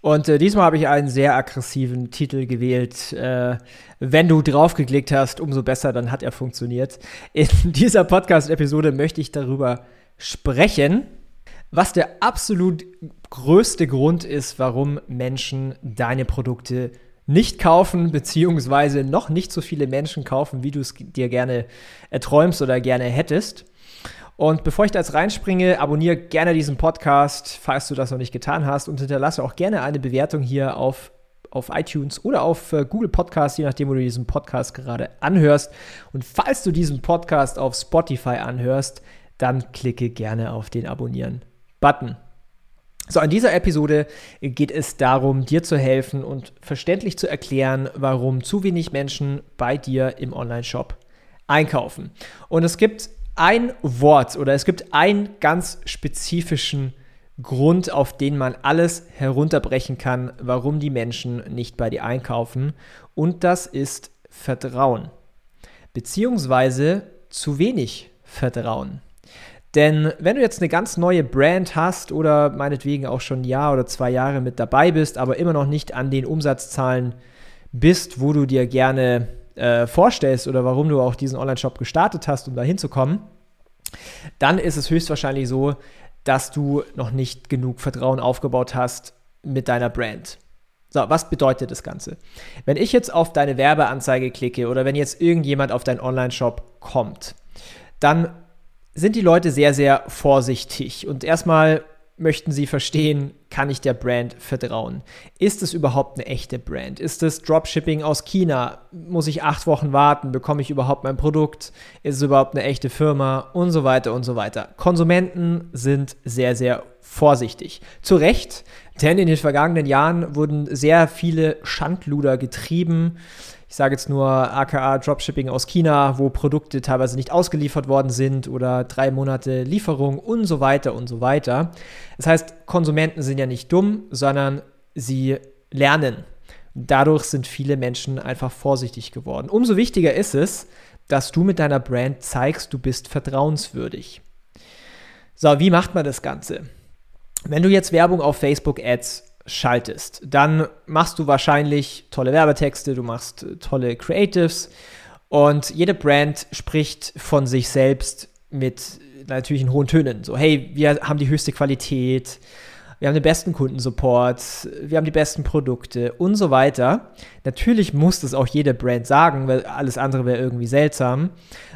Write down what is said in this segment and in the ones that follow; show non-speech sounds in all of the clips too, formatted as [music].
Und äh, diesmal habe ich einen sehr aggressiven Titel gewählt. Äh, wenn du draufgeklickt hast, umso besser, dann hat er funktioniert. In [laughs] dieser Podcast-Episode möchte ich darüber sprechen, was der absolut größte Grund ist, warum Menschen deine Produkte nicht kaufen, beziehungsweise noch nicht so viele Menschen kaufen, wie du es dir gerne erträumst oder gerne hättest. Und bevor ich da jetzt reinspringe, abonniere gerne diesen Podcast, falls du das noch nicht getan hast und hinterlasse auch gerne eine Bewertung hier auf, auf iTunes oder auf äh, Google Podcast, je nachdem, wo du diesen Podcast gerade anhörst. Und falls du diesen Podcast auf Spotify anhörst, dann klicke gerne auf den Abonnieren-Button. So, in dieser Episode geht es darum, dir zu helfen und verständlich zu erklären, warum zu wenig Menschen bei dir im Online-Shop einkaufen. Und es gibt ein Wort oder es gibt einen ganz spezifischen Grund, auf den man alles herunterbrechen kann, warum die Menschen nicht bei dir einkaufen. Und das ist Vertrauen. Beziehungsweise zu wenig Vertrauen. Denn wenn du jetzt eine ganz neue Brand hast oder meinetwegen auch schon ein Jahr oder zwei Jahre mit dabei bist, aber immer noch nicht an den Umsatzzahlen bist, wo du dir gerne äh, vorstellst oder warum du auch diesen Online-Shop gestartet hast, um da hinzukommen, dann ist es höchstwahrscheinlich so, dass du noch nicht genug Vertrauen aufgebaut hast mit deiner Brand. So, was bedeutet das Ganze? Wenn ich jetzt auf deine Werbeanzeige klicke oder wenn jetzt irgendjemand auf deinen Online-Shop kommt, dann sind die Leute sehr, sehr vorsichtig und erstmal möchten sie verstehen, kann ich der Brand vertrauen? Ist es überhaupt eine echte Brand? Ist es Dropshipping aus China? Muss ich acht Wochen warten? Bekomme ich überhaupt mein Produkt? Ist es überhaupt eine echte Firma? Und so weiter und so weiter. Konsumenten sind sehr, sehr vorsichtig. Zu Recht, denn in den vergangenen Jahren wurden sehr viele Schandluder getrieben ich sage jetzt nur aka Dropshipping aus China, wo Produkte teilweise nicht ausgeliefert worden sind oder drei Monate Lieferung und so weiter und so weiter. Das heißt, Konsumenten sind ja nicht dumm, sondern sie lernen. Dadurch sind viele Menschen einfach vorsichtig geworden. Umso wichtiger ist es, dass du mit deiner Brand zeigst, du bist vertrauenswürdig. So, wie macht man das Ganze? Wenn du jetzt Werbung auf Facebook Ads schaltest, dann machst du wahrscheinlich tolle Werbetexte, du machst äh, tolle Creatives und jede Brand spricht von sich selbst mit natürlich in hohen Tönen. So, hey, wir haben die höchste Qualität, wir haben den besten Kundensupport, wir haben die besten Produkte und so weiter. Natürlich muss das auch jede Brand sagen, weil alles andere wäre irgendwie seltsam.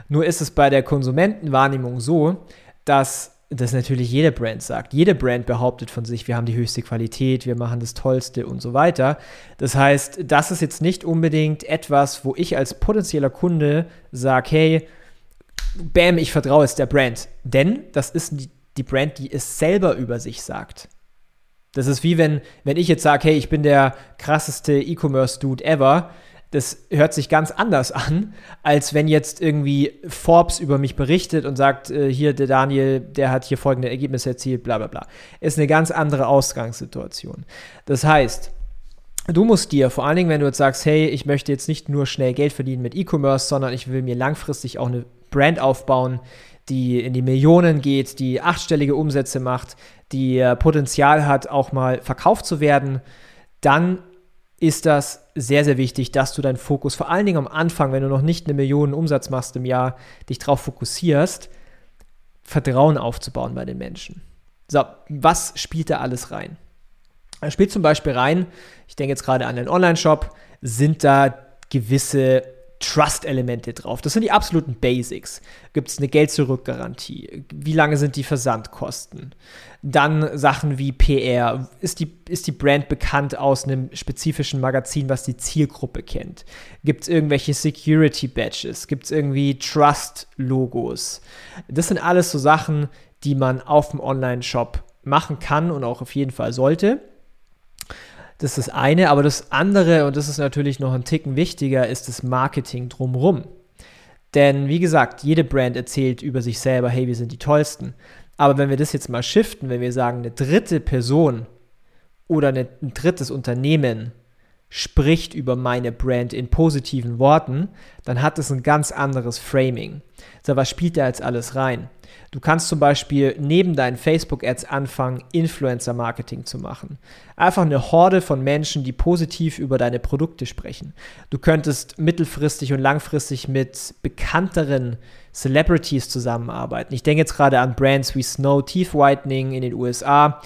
Nur ist es bei der Konsumentenwahrnehmung so, dass das natürlich jede Brand sagt. Jede Brand behauptet von sich, wir haben die höchste Qualität, wir machen das Tollste und so weiter. Das heißt, das ist jetzt nicht unbedingt etwas, wo ich als potenzieller Kunde sage, hey, bam, ich vertraue jetzt der Brand. Denn das ist die Brand, die es selber über sich sagt. Das ist wie wenn, wenn ich jetzt sage, hey, ich bin der krasseste E-Commerce-Dude ever das hört sich ganz anders [laughs] an, als wenn jetzt irgendwie Forbes über mich berichtet und sagt, äh, hier der Daniel, der hat hier folgende Ergebnisse erzielt, bla bla bla. Ist eine ganz andere Ausgangssituation. Das heißt, du musst dir, vor allen Dingen, wenn du jetzt sagst, hey, ich möchte jetzt nicht nur schnell Geld verdienen mit E-Commerce, sondern ich will mir langfristig auch eine Brand aufbauen, die in die Millionen geht, die achtstellige Umsätze macht, die äh, Potenzial hat, auch mal verkauft zu werden, dann ist das sehr, sehr wichtig, dass du deinen Fokus, vor allen Dingen am Anfang, wenn du noch nicht eine Million Umsatz machst im Jahr, dich darauf fokussierst, Vertrauen aufzubauen bei den Menschen. So, was spielt da alles rein? Da spielt zum Beispiel rein, ich denke jetzt gerade an den Online-Shop, sind da gewisse Trust-Elemente drauf. Das sind die absoluten Basics. Gibt es eine Geld-Zurück-Garantie? Wie lange sind die Versandkosten? Dann Sachen wie PR. Ist die, ist die Brand bekannt aus einem spezifischen Magazin, was die Zielgruppe kennt? Gibt es irgendwelche Security-Badges? Gibt es irgendwie Trust-Logos? Das sind alles so Sachen, die man auf dem Online-Shop machen kann und auch auf jeden Fall sollte. Das ist das eine, aber das andere, und das ist natürlich noch ein Ticken wichtiger, ist das Marketing drumherum. Denn wie gesagt, jede Brand erzählt über sich selber, hey, wir sind die tollsten. Aber wenn wir das jetzt mal shiften, wenn wir sagen, eine dritte Person oder eine, ein drittes Unternehmen spricht über meine Brand in positiven Worten, dann hat es ein ganz anderes Framing. So, was spielt da jetzt alles rein? Du kannst zum Beispiel neben deinen Facebook-Ads anfangen, Influencer-Marketing zu machen. Einfach eine Horde von Menschen, die positiv über deine Produkte sprechen. Du könntest mittelfristig und langfristig mit bekannteren Celebrities zusammenarbeiten. Ich denke jetzt gerade an Brands wie Snow Teeth Whitening in den USA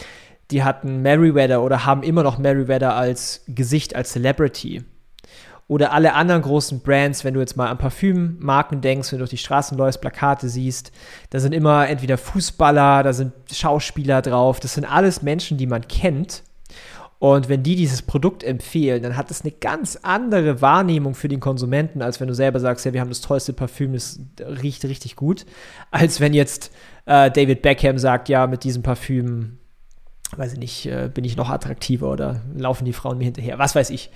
die hatten Meriwether oder haben immer noch Meriwether als Gesicht, als Celebrity. Oder alle anderen großen Brands, wenn du jetzt mal an Parfümmarken denkst, wenn du durch die Straßen läufst, Plakate siehst, da sind immer entweder Fußballer, da sind Schauspieler drauf, das sind alles Menschen, die man kennt. Und wenn die dieses Produkt empfehlen, dann hat es eine ganz andere Wahrnehmung für den Konsumenten, als wenn du selber sagst, ja, wir haben das tollste Parfüm, das riecht richtig gut, als wenn jetzt äh, David Beckham sagt, ja, mit diesem Parfüm weiß ich nicht, äh, bin ich noch attraktiver oder laufen die Frauen mir hinterher, was weiß ich.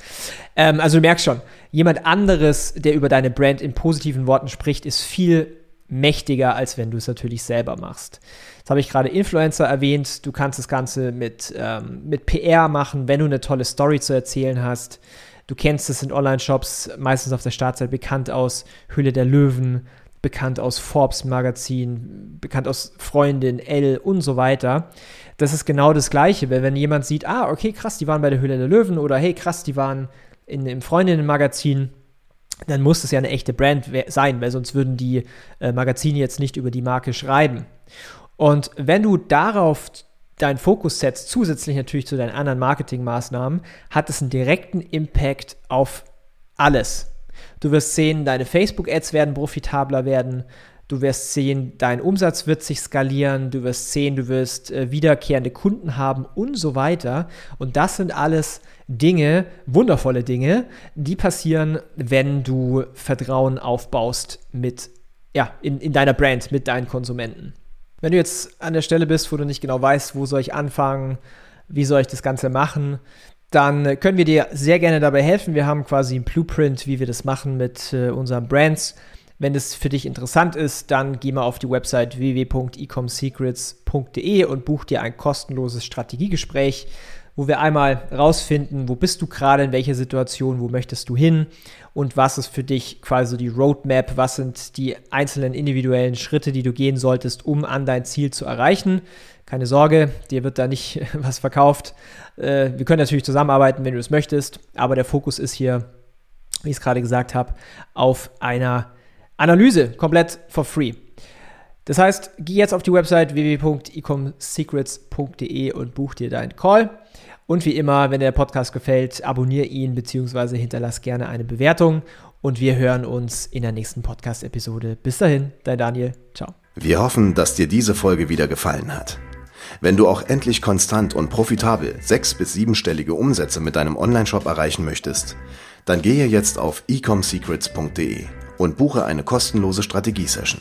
Ähm, also du merkst schon, jemand anderes, der über deine Brand in positiven Worten spricht, ist viel mächtiger, als wenn du es natürlich selber machst. Jetzt habe ich gerade Influencer erwähnt, du kannst das Ganze mit, ähm, mit PR machen, wenn du eine tolle Story zu erzählen hast. Du kennst es in Online-Shops, meistens auf der Startseite bekannt aus Hülle der Löwen, bekannt aus Forbes Magazin, bekannt aus Freundin, L und so weiter das ist genau das Gleiche, weil wenn jemand sieht, ah, okay, krass, die waren bei der Höhle der Löwen oder hey, krass, die waren in, im Freundinnenmagazin, dann muss es ja eine echte Brand sein, weil sonst würden die äh, Magazine jetzt nicht über die Marke schreiben. Und wenn du darauf deinen Fokus setzt, zusätzlich natürlich zu deinen anderen Marketingmaßnahmen, hat es einen direkten Impact auf alles. Du wirst sehen, deine Facebook-Ads werden profitabler werden, Du wirst sehen, dein Umsatz wird sich skalieren, du wirst sehen, du wirst äh, wiederkehrende Kunden haben und so weiter. Und das sind alles Dinge, wundervolle Dinge, die passieren, wenn du Vertrauen aufbaust mit, ja, in, in deiner Brand, mit deinen Konsumenten. Wenn du jetzt an der Stelle bist, wo du nicht genau weißt, wo soll ich anfangen, wie soll ich das Ganze machen, dann können wir dir sehr gerne dabei helfen. Wir haben quasi ein Blueprint, wie wir das machen mit äh, unseren Brands. Wenn das für dich interessant ist, dann geh mal auf die Website www.ecomsecrets.de und buch dir ein kostenloses Strategiegespräch, wo wir einmal rausfinden, wo bist du gerade, in welcher Situation, wo möchtest du hin und was ist für dich quasi die Roadmap, was sind die einzelnen individuellen Schritte, die du gehen solltest, um an dein Ziel zu erreichen. Keine Sorge, dir wird da nicht [laughs] was verkauft. Äh, wir können natürlich zusammenarbeiten, wenn du es möchtest, aber der Fokus ist hier, wie ich es gerade gesagt habe, auf einer Analyse komplett for free. Das heißt, geh jetzt auf die Website www.ecomsecrets.de und buch dir deinen Call. Und wie immer, wenn der Podcast gefällt, abonniere ihn bzw. hinterlass gerne eine Bewertung. Und wir hören uns in der nächsten Podcast-Episode. Bis dahin, dein Daniel. Ciao. Wir hoffen, dass dir diese Folge wieder gefallen hat. Wenn du auch endlich konstant und profitabel sechs- bis siebenstellige Umsätze mit deinem Onlineshop erreichen möchtest, dann gehe jetzt auf ecomsecrets.de und buche eine kostenlose Strategiesession.